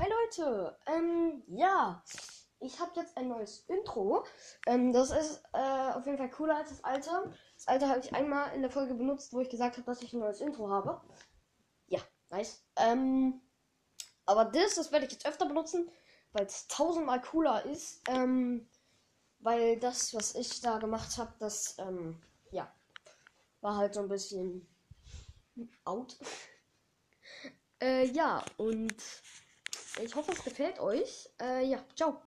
Hi Leute, ähm, ja, ich habe jetzt ein neues Intro. Ähm, das ist äh, auf jeden Fall cooler als das alte. Das alte habe ich einmal in der Folge benutzt, wo ich gesagt habe, dass ich ein neues Intro habe. Ja, nice. Ähm, aber das, das werde ich jetzt öfter benutzen, weil es tausendmal cooler ist. Ähm, weil das, was ich da gemacht habe, das, ähm, ja, war halt so ein bisschen out. äh, ja, und ich hoffe, es gefällt euch. Äh, ja, ciao.